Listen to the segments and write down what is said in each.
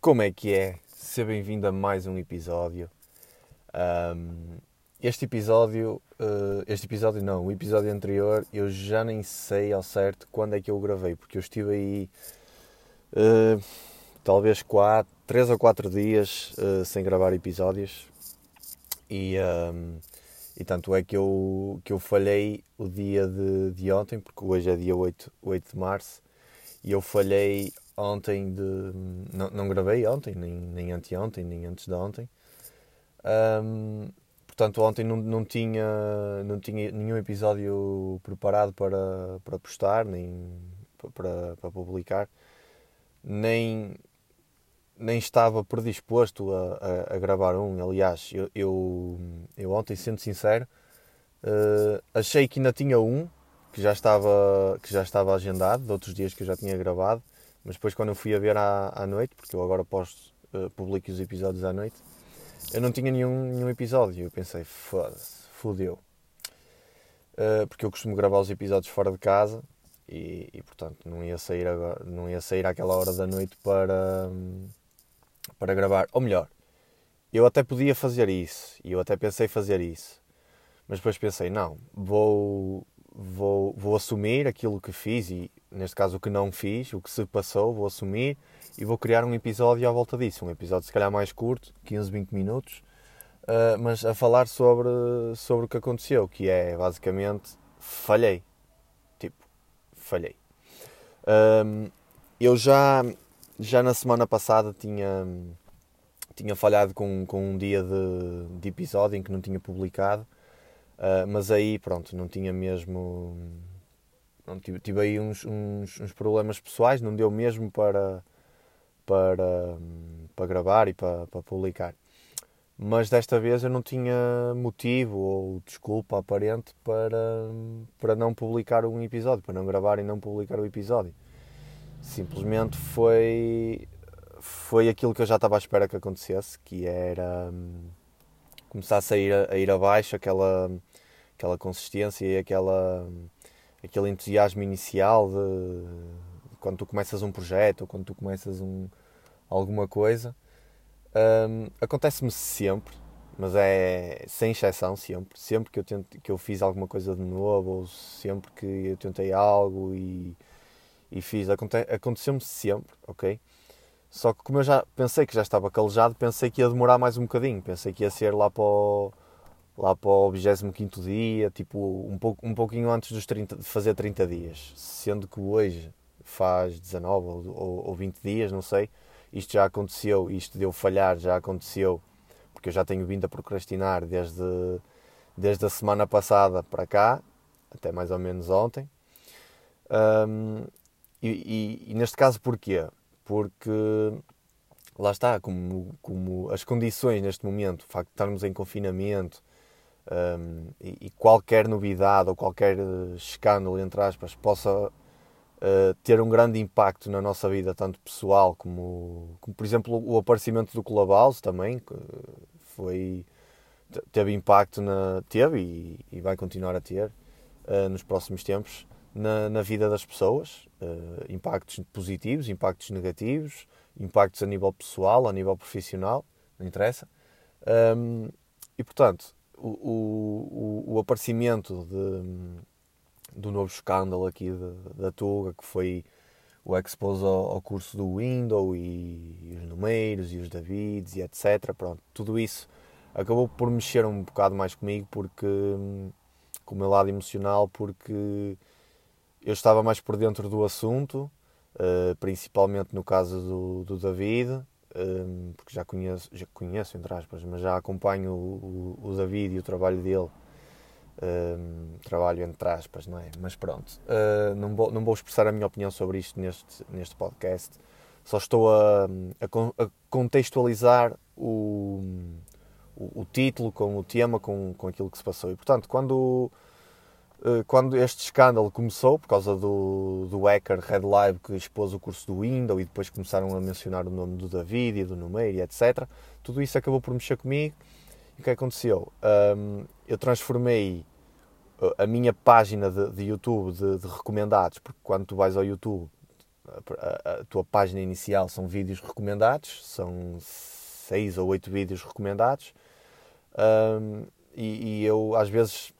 Como é que é? Seja bem-vindo a mais um episódio. Um, este episódio, uh, este episódio não, o episódio anterior, eu já nem sei ao certo quando é que eu o gravei, porque eu estive aí uh, talvez quatro, três ou quatro dias uh, sem gravar episódios e, um, e tanto é que eu, que eu falhei o dia de, de ontem, porque hoje é dia 8, 8 de março, e eu falhei ontem de. Não, não gravei ontem, nem, nem anteontem, nem antes de ontem. Um, portanto, ontem não, não, tinha, não tinha nenhum episódio preparado para, para postar, nem para, para publicar, nem, nem estava predisposto a, a, a gravar um. Aliás, eu, eu, eu ontem, sendo sincero, uh, achei que ainda tinha um que já estava que já estava agendado de outros dias que eu já tinha gravado mas depois quando eu fui a ver à, à noite porque eu agora posto uh, publico os episódios à noite eu não tinha nenhum, nenhum episódio. Eu pensei foda-se fodeu. Uh, porque eu costumo gravar os episódios fora de casa e, e, portanto não ia sair agora não ia sair àquela hora da noite para para gravar. Ou melhor eu até podia fazer isso e eu até pensei fazer isso mas depois pensei não vou vou, vou assumir aquilo que fiz e, neste caso, o que não fiz, o que se passou, vou assumir e vou criar um episódio à volta disso. Um episódio, se calhar, mais curto, 15, 20 minutos, uh, mas a falar sobre, sobre o que aconteceu, que é basicamente falhei. Tipo, falhei. Um, eu já, já na semana passada tinha, tinha falhado com, com um dia de, de episódio em que não tinha publicado. Uh, mas aí, pronto, não tinha mesmo. Não, tive, tive aí uns, uns, uns, problemas pessoais, não deu mesmo para, para, para gravar e para, para publicar. Mas desta vez eu não tinha motivo ou desculpa aparente para, para não publicar um episódio, para não gravar e não publicar o episódio. Simplesmente foi, foi aquilo que eu já estava à espera que acontecesse, que era hum, começasse a ir, a ir abaixo aquela, aquela consistência e aquela, aquele entusiasmo inicial de, de quando tu começas um projeto ou quando tu começas um, alguma coisa. Um, Acontece-me sempre, mas é sem exceção sempre. Sempre que eu, tento, que eu fiz alguma coisa de novo ou sempre que eu tentei algo e, e fiz, aconte, aconteceu-me sempre, ok? Só que como eu já pensei que já estava calejado, pensei que ia demorar mais um bocadinho. Pensei que ia ser lá para o, lá para o 25 dia, tipo um, pouco, um pouquinho antes dos 30, de fazer 30 dias, sendo que hoje faz 19 ou, ou 20 dias, não sei. Isto já aconteceu, isto deu falhar, já aconteceu, porque eu já tenho vindo a procrastinar desde, desde a semana passada para cá, até mais ou menos ontem. Um, e, e, e, neste caso, porquê? Porque lá está, como, como as condições neste momento, o facto de estarmos em confinamento, um, e, e, qualquer novidade ou qualquer eh, escândalo, entre aspas, possa uh, ter um grande impacto na nossa vida, tanto pessoal como, como por exemplo, o aparecimento do Clubhouse também, que foi, teve impacto, na, teve e, e vai continuar a ter uh, nos próximos tempos na, na vida das pessoas, uh, impactos positivos, impactos negativos, impactos a nível pessoal, a nível profissional, não interessa. Um, e portanto, o, o, o aparecimento de, do novo escândalo aqui da Tuga, que foi o expose ao, ao, curso do Windows e, e, os numeiros e os Davids e etc. Pronto, tudo isso acabou por mexer um bocado mais comigo porque com o meu lado emocional porque eu estava mais por dentro do assunto, uh, principalmente no caso do, do David, um, porque já conheço, já conheço, entre aspas, mas já acompanho o, o, o David e o trabalho dele. Um, trabalho entre aspas, não é? Mas pronto, uh, não, vou, não vou expressar a minha opinião sobre isto neste, neste podcast. Só estou a, a, a contextualizar o, o, o, título com o tema, com, com aquilo que se passou. E portanto, quando eh, quando este escândalo começou, por causa do, do hacker Red Live que expôs o curso do Windows e depois começaram a mencionar o nome do David e do Numeiro e etc., tudo isso acabou por mexer comigo. E o que aconteceu? Um, eu transformei eh, a minha página de, de YouTube de, de, recomendados, porque quando tu vais ao YouTube, a, a, tua página inicial são vídeos recomendados, são seis ou oito vídeos recomendados. Um, e, e, eu, às vezes,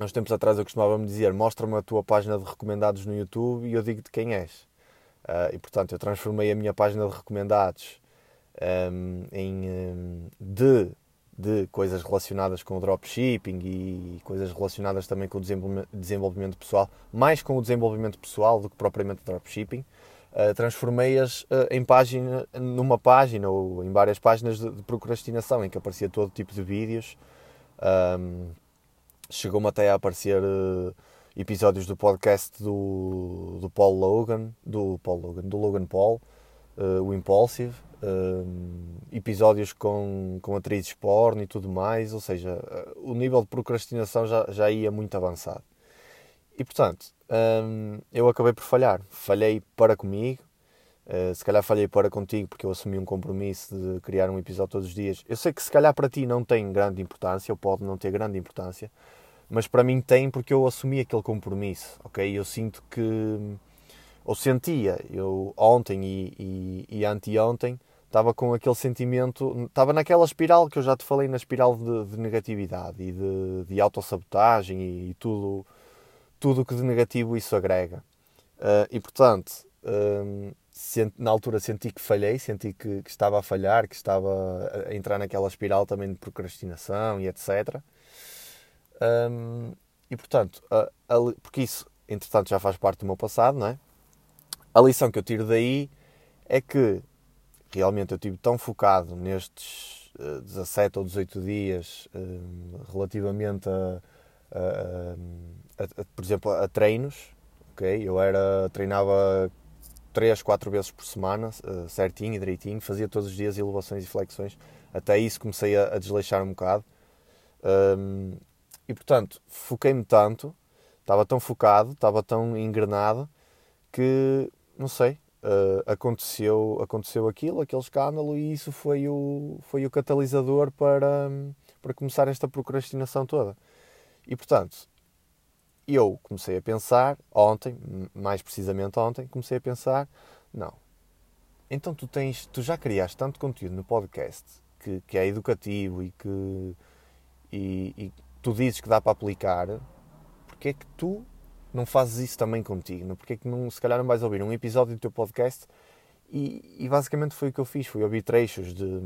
há uns tempos atrás, eu costumava me dizer: mostra-me a tua página de recomendados no YouTube e eu digo-te quem és. Uh, e portanto, eu transformei a minha página de recomendados um, em um, de, de coisas relacionadas com o dropshipping e coisas relacionadas também com o desenvolvimento pessoal, mais com o desenvolvimento pessoal do que propriamente dropshipping. Uh, transformei-as uh, em página, numa página ou em várias páginas de, de procrastinação em que aparecia todo tipo de vídeos. Um, Chegou-me até a aparecer uh, episódios do podcast do, do Paul Logan, do Paul Logan, do Logan Paul, o Impulsive, episódios com, com atrizes porno e tudo mais, ou seja, o nível de procrastinação já, já ia muito avançado. E portanto, hum, eu acabei por falhar. Falhei para comigo, uh, se calhar falhei para contigo porque eu assumi um compromisso de criar um episódio todos os dias. Eu sei que se calhar para ti não tem grande importância, ou pode não ter grande importância, mas para mim tem porque eu assumi aquele compromisso, ok? Eu sinto que, ou sentia, eu ontem e, e, e anteontem estava com aquele sentimento, estava naquela espiral que eu já te falei, na espiral de, de negatividade e de, de autossabotagem e, e tudo tudo o que de negativo isso agrega. Uh, e portanto, um, na altura senti que falhei, senti que, que, estava a falhar, que estava a entrar naquela espiral também de procrastinação e etc. Um, e portanto, a, a, porque isso, entretanto, já faz parte do meu passado, não é? A lição que eu tiro daí é que realmente eu estive tão focado nestes uh, 17 ou 18 dias uh, relativamente a, a, por exemplo, a treinos. Okay? Eu era, treinava 3, 4 vezes por semana, uh, certinho e direitinho, fazia todos os dias elevações e flexões. Até isso comecei a, a desleixar um bocado. Um, e portanto, foquei-me tanto, estava tão focado, estava tão engrenado, que, não sei, uh, aconteceu, aconteceu aquilo, aquele escândalo, e isso foi o, foi o catalisador para, para começar esta procrastinação toda. E portanto, eu comecei a pensar, ontem, mais precisamente ontem, comecei a pensar, não. Então tu tens, tu já criaste tanto conteúdo no podcast que, que é educativo e que e, e tu dizes que dá para aplicar, porque é que tu não fazes isso também contigo? Porque é que não, se calhar não vais ouvir um episódio do teu podcast e, e basicamente foi o que eu fiz, fui ouvir trechos de,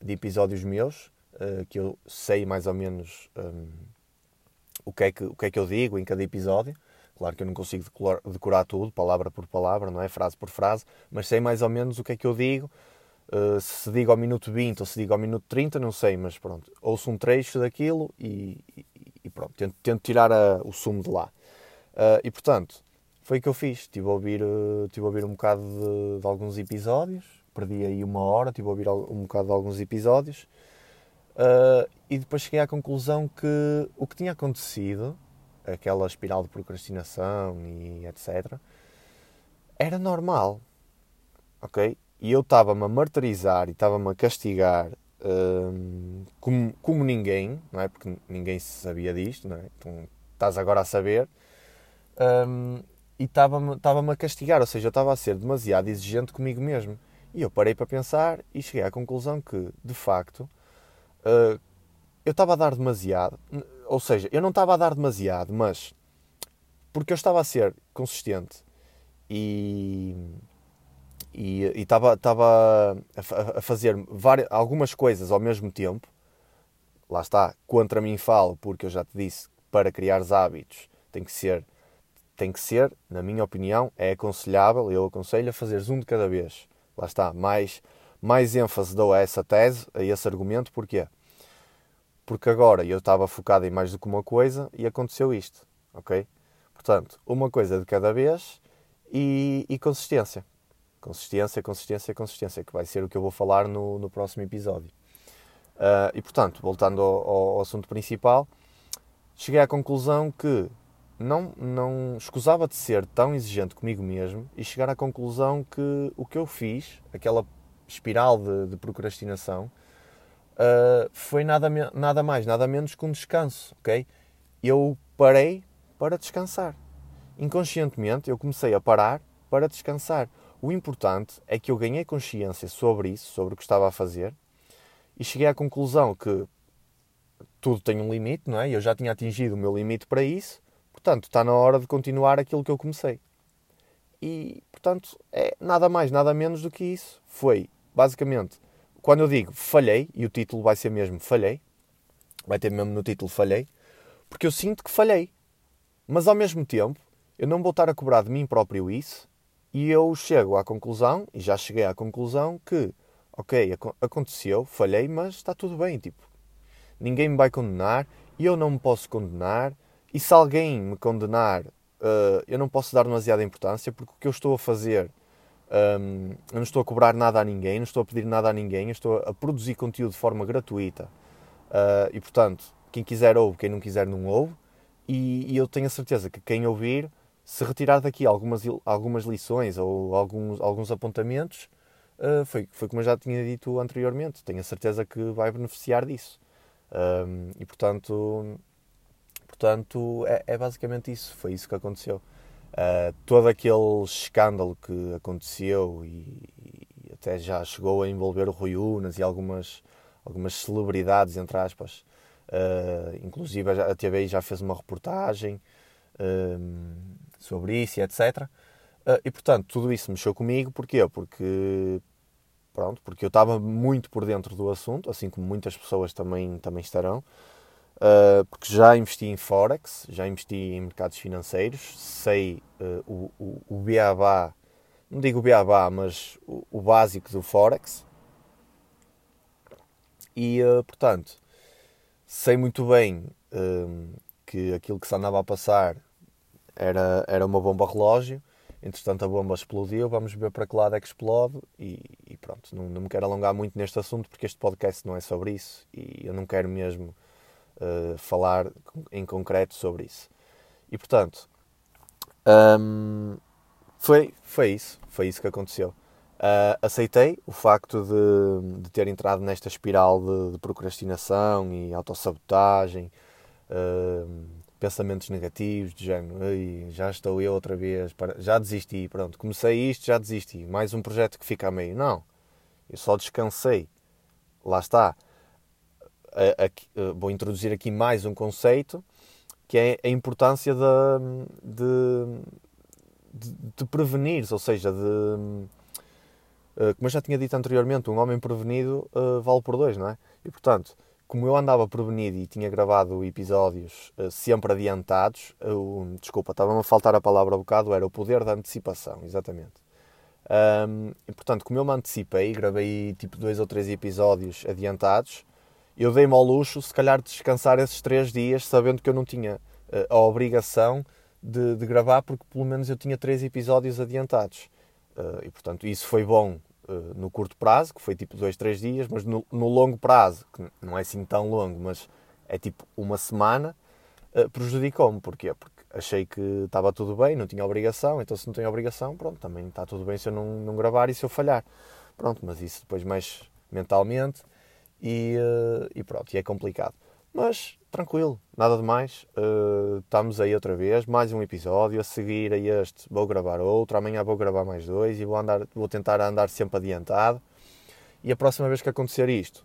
de episódios meus, uh, que eu sei mais ou menos um, o que, é que, o que é que eu digo em cada episódio. Claro que eu não consigo decorar, decorar tudo, palavra por palavra, não é? Frase por frase, mas sei mais ou menos o que é que eu digo. Uh, se digo ao minuto 20 ou se digo ao minuto 30, não sei, mas pronto. Ouço um trecho daquilo e, e, e pronto, tento, tento tirar a, o sumo de lá. Uh, e portanto, foi o que eu fiz. Estive a ouvir, uh, estive a ouvir um bocado de, de, alguns episódios, perdi aí uma hora, estive a ouvir um bocado de alguns episódios Uh, e depois cheguei à conclusão que o que tinha acontecido, aquela espiral de procrastinação e etc., era normal. Ok? E eu estava-me a martirizar e estava-me a castigar uh, como, como ninguém, não é? Porque ninguém sabia disto, não é? Então estás agora a saber. Um, e estava-me estava a castigar, ou seja, eu estava a ser demasiado exigente comigo mesmo. E eu parei para pensar e cheguei à conclusão que, de facto, uh, eu estava a dar demasiado, ou seja, eu não estava a dar demasiado, mas porque eu estava a ser consistente e e, estava, a, a fazer várias, algumas coisas ao mesmo tempo. Lá está, contra mim falo, porque eu já te disse, para criar hábitos tem que ser, tem que ser, na minha opinião, é aconselhável, eu aconselho a fazeres um de cada vez. Lá está, mais, mais ênfase dou a essa tese, a esse argumento, porquê? porque agora eu estava focado em mais do que uma coisa e aconteceu isto, ok? Portanto, uma coisa de cada vez e, e consistência. Consistência, consistência, consistência, que vai ser o que eu vou falar no, no próximo episódio. Uh, e portanto, voltando ao, ao, assunto principal, cheguei à conclusão que não, não escusava de ser tão exigente comigo mesmo e chegar à conclusão que o que eu fiz, aquela espiral de, de procrastinação, uh, foi nada, nada mais, nada menos que um descanso, ok? Eu parei para descansar. Inconscientemente eu comecei a parar para descansar. O importante é que eu ganhei consciência sobre isso, sobre o que estava a fazer, e cheguei à conclusão que tudo tem um limite, não é? Eu já tinha atingido o meu limite para isso, portanto, está na hora de continuar aquilo que eu comecei. E, portanto, é nada mais, nada menos do que isso. Foi, basicamente, quando eu digo falhei, e o título vai ser mesmo falhei, vai ter mesmo no título falhei, porque eu sinto que falhei. Mas ao mesmo tempo, eu não vou estar a cobrar de mim próprio isso, e eu chego à conclusão, e já cheguei à conclusão, que, ok, aconteceu, falhei, mas está tudo bem, tipo, ninguém me vai condenar, eu não me posso condenar, e se alguém me condenar, uh, eu não posso dar demasiada importância, porque o que eu estou a fazer, um, eu não estou a cobrar nada a ninguém, não estou a pedir nada a ninguém, eu estou a produzir conteúdo de forma gratuita. Uh, e portanto, quem quiser ouve, quem não quiser não ouve. E, e, eu tenho a certeza que quem ouvir, se retirar daqui algumas, algumas lições ou alguns, alguns apontamentos, uh, foi, foi como eu já tinha dito anteriormente. Tenho a certeza que vai beneficiar disso. Um, e portanto, portanto é, é, basicamente isso. Foi isso que aconteceu. Uh, todo aquele escândalo que aconteceu e, e, até já chegou a envolver o Rui Unas e algumas, algumas celebridades, entre aspas. Uh, inclusive a TV já fez uma reportagem sobre isso e etc. e portanto, tudo isso mexeu comigo. Porquê? Porque, pronto, porque eu estava muito por dentro do assunto, assim como muitas pessoas também, também estarão. Uh, porque já investi em Forex, já investi em mercados financeiros, sei uh, o, o, o beabá, não digo o beabá, mas o, o básico do Forex. E, portanto, sei muito bem que aquilo que se andava a passar era, era uma bomba relógio. Entretanto, a bomba explodiu. Vamos ver para que lado é que explode. E, e pronto, não, não me quero alongar muito neste assunto porque este podcast não é sobre isso. E eu não quero mesmo uh, falar em concreto sobre isso. E portanto, um, foi, foi isso, foi isso que aconteceu. Uh, aceitei o facto de, de, ter entrado nesta espiral de, de procrastinação e autossabotagem, uh, pensamentos negativos, de género, já estou eu outra vez, já desisti, pronto, comecei isto, já desisti, mais um projeto que fica a meio. Não, eu só descansei, lá está a, vou introduzir aqui mais um conceito que é a importância de, de, de, prevenir, ou seja, de eh, como eu já tinha dito anteriormente, um homem prevenido uh, vale por dois, não é? E portanto, como eu andava prevenido e tinha gravado episódios uh, sempre adiantados, uh, desculpa, estava-me a faltar a palavra um bocado, era o poder da antecipação, exatamente. Um, e portanto, como eu me antecipei, gravei tipo dois ou três episódios adiantados, eu dei-me ao luxo, se calhar, de descansar esses três dias, sabendo que eu não tinha uh, a obrigação de, de, gravar, porque pelo menos eu tinha três episódios adiantados. Uh, e, portanto, isso foi bom uh, no curto prazo, que foi tipo dois, três dias, mas no, no, longo prazo, que não é assim tão longo, mas é tipo uma semana, prejudicou-me. Porquê? Porque achei que estava tudo bem, não tinha obrigação, então se não tenho obrigação, pronto, também está tudo bem se eu não, não gravar e se eu falhar. Pronto, mas isso depois mais mentalmente e, uh, e pronto, e é complicado. Mas tranquilo, nada de mais. Uh, estamos aí outra vez, mais um episódio. A seguir a este vou gravar outro, amanhã vou gravar mais dois e vou, andar, vou tentar andar sempre adiantado. E a próxima vez que acontecer isto,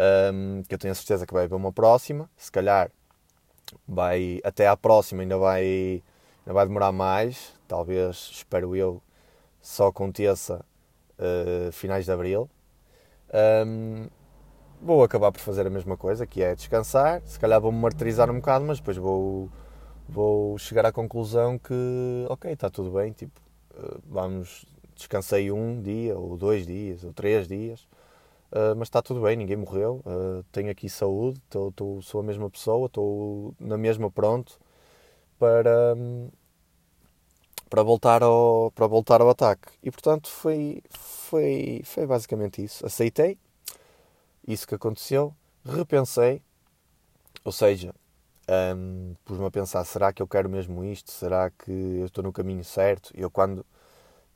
um, ehm, que eu tenho a certeza que vai haver uma próxima, se calhar vai até à próxima ainda vai, ainda vai demorar mais, talvez, espero eu, só aconteça uh, finais de abril. Um, ehm, vou acabar por fazer a mesma coisa, que é descansar. Se calhar vou-me martirizar um bocado, mas depois vou, vou chegar à conclusão que, ok, está tudo bem, tipo, eh, vamos, descansei um dia, ou dois dias, ou três dias, uh, mas está tudo bem, ninguém morreu, uh, tenho aqui saúde, tô, tô, sou a mesma pessoa, estou na mesma pronto para, para, voltar ao, para voltar ao ataque. E portanto foi, foi, foi basicamente isso. Aceitei, isso que aconteceu, repensei, ou seja, um, pus-me a pensar, será que eu quero mesmo isto? Será que eu estou no caminho certo? Eu quando,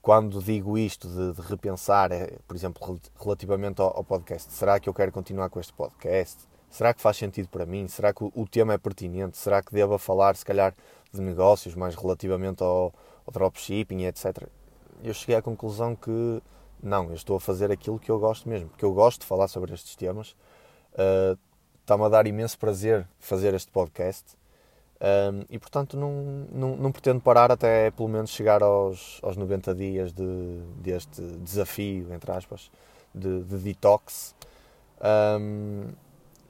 quando digo isto de, de repensar, é, por exemplo, relativamente ao, ao, podcast, será que eu quero continuar com este podcast? Será que faz sentido para mim? Será que o, tema é pertinente? Será que devo falar, se calhar, de negócios, mais relativamente ao, ao dropshipping, etc? eu cheguei à conclusão que não, eu estou a fazer aquilo que eu gosto mesmo, porque eu gosto de falar sobre estes temas. Uh, Está-me a dar imenso prazer fazer este podcast um, e, portanto, não, não, não, pretendo parar até pelo menos chegar aos, aos 90 dias de, deste desafio, entre aspas, de, de detox. Um,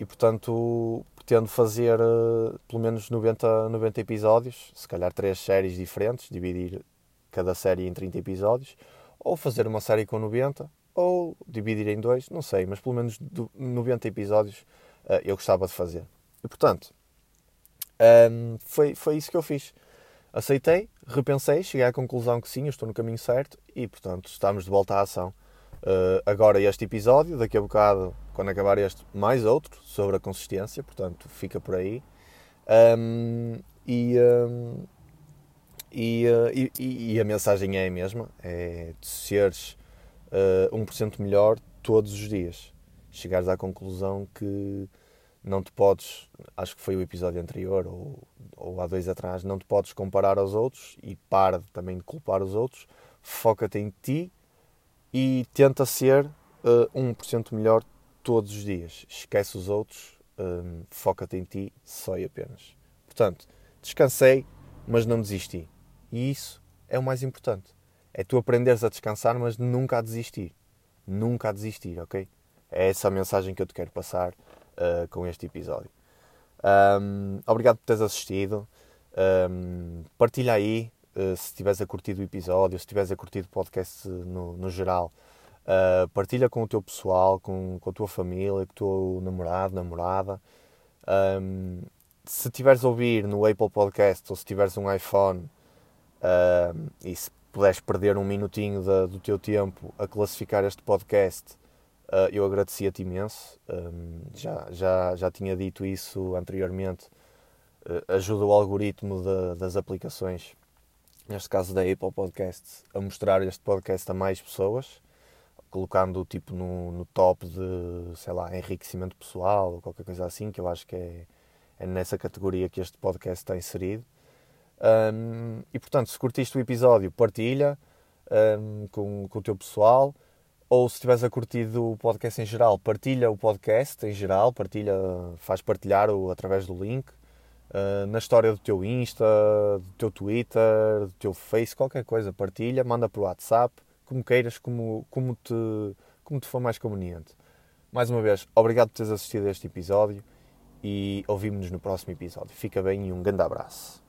e, portanto, pretendo fazer uh, pelo menos 90, 90 episódios, se calhar três séries diferentes, dividir cada série em 30 episódios, ou fazer uma série com 90, ou dividir em dois, não sei, mas pelo menos 90 episódios uh, eu gostava de fazer. E portanto, um, foi, foi isso que eu fiz. Aceitei, repensei, cheguei à conclusão que sim, eu estou no caminho certo e portanto estamos de volta à ação. Uh, agora este episódio, daqui a bocado, quando acabar este, mais outro sobre a consistência, portanto fica por aí. Um, e, um, e, uh, e, e, a mensagem é a mesma: é de seres uh, 1% melhor todos os dias. Chegares à conclusão que não te podes, acho que foi o episódio anterior ou, ou há dois atrás, não te podes comparar aos outros e para também de culpar os outros. Foca-te em ti e tenta ser uh, 1% melhor todos os dias. Esquece os outros, foca-te em ti só e apenas. Portanto, descansei, mas não desisti. E isso é o mais importante. É tu aprenderes a descansar, mas nunca a desistir. Nunca a desistir, ok? É essa a mensagem que eu te quero passar uh, com este episódio. Um, obrigado por teres assistido. Um, partilha aí uh, se estiveres a curtir o episódio, se estiveres a curtir o podcast no, no geral. Uh, partilha com o teu pessoal, com, com a tua família, com o teu namorado, namorada. Um, se estiveres a ouvir no Apple Podcast ou se tiveres um iPhone uh, e se puderes perder um minutinho do teu tempo a classificar este podcast, uh, eu agradecia-te imenso. Um, já, já, já tinha dito isso anteriormente. Uh, ajuda o algoritmo de, das aplicações, neste caso da Apple Podcast, a mostrar este podcast a mais pessoas, colocando-o tipo no, no top de, sei lá, enriquecimento pessoal ou qualquer coisa assim, que eu acho que é, é nessa categoria que este podcast está inserido. Um, e portanto, se curtiste o episódio, partilha um, com, com o teu pessoal. Ou se estiveres a curtir o podcast em geral, partilha o podcast em geral, partilha, faz partilhar o, através do link. Uh, na história do teu Insta, do teu Twitter, do teu Face, qualquer coisa, partilha, manda para o WhatsApp, como queiras, como, como, te, como te for mais conveniente. Mais uma vez, obrigado por teres assistido a este episódio e ouvimos-nos no próximo episódio. Fica bem e um grande abraço.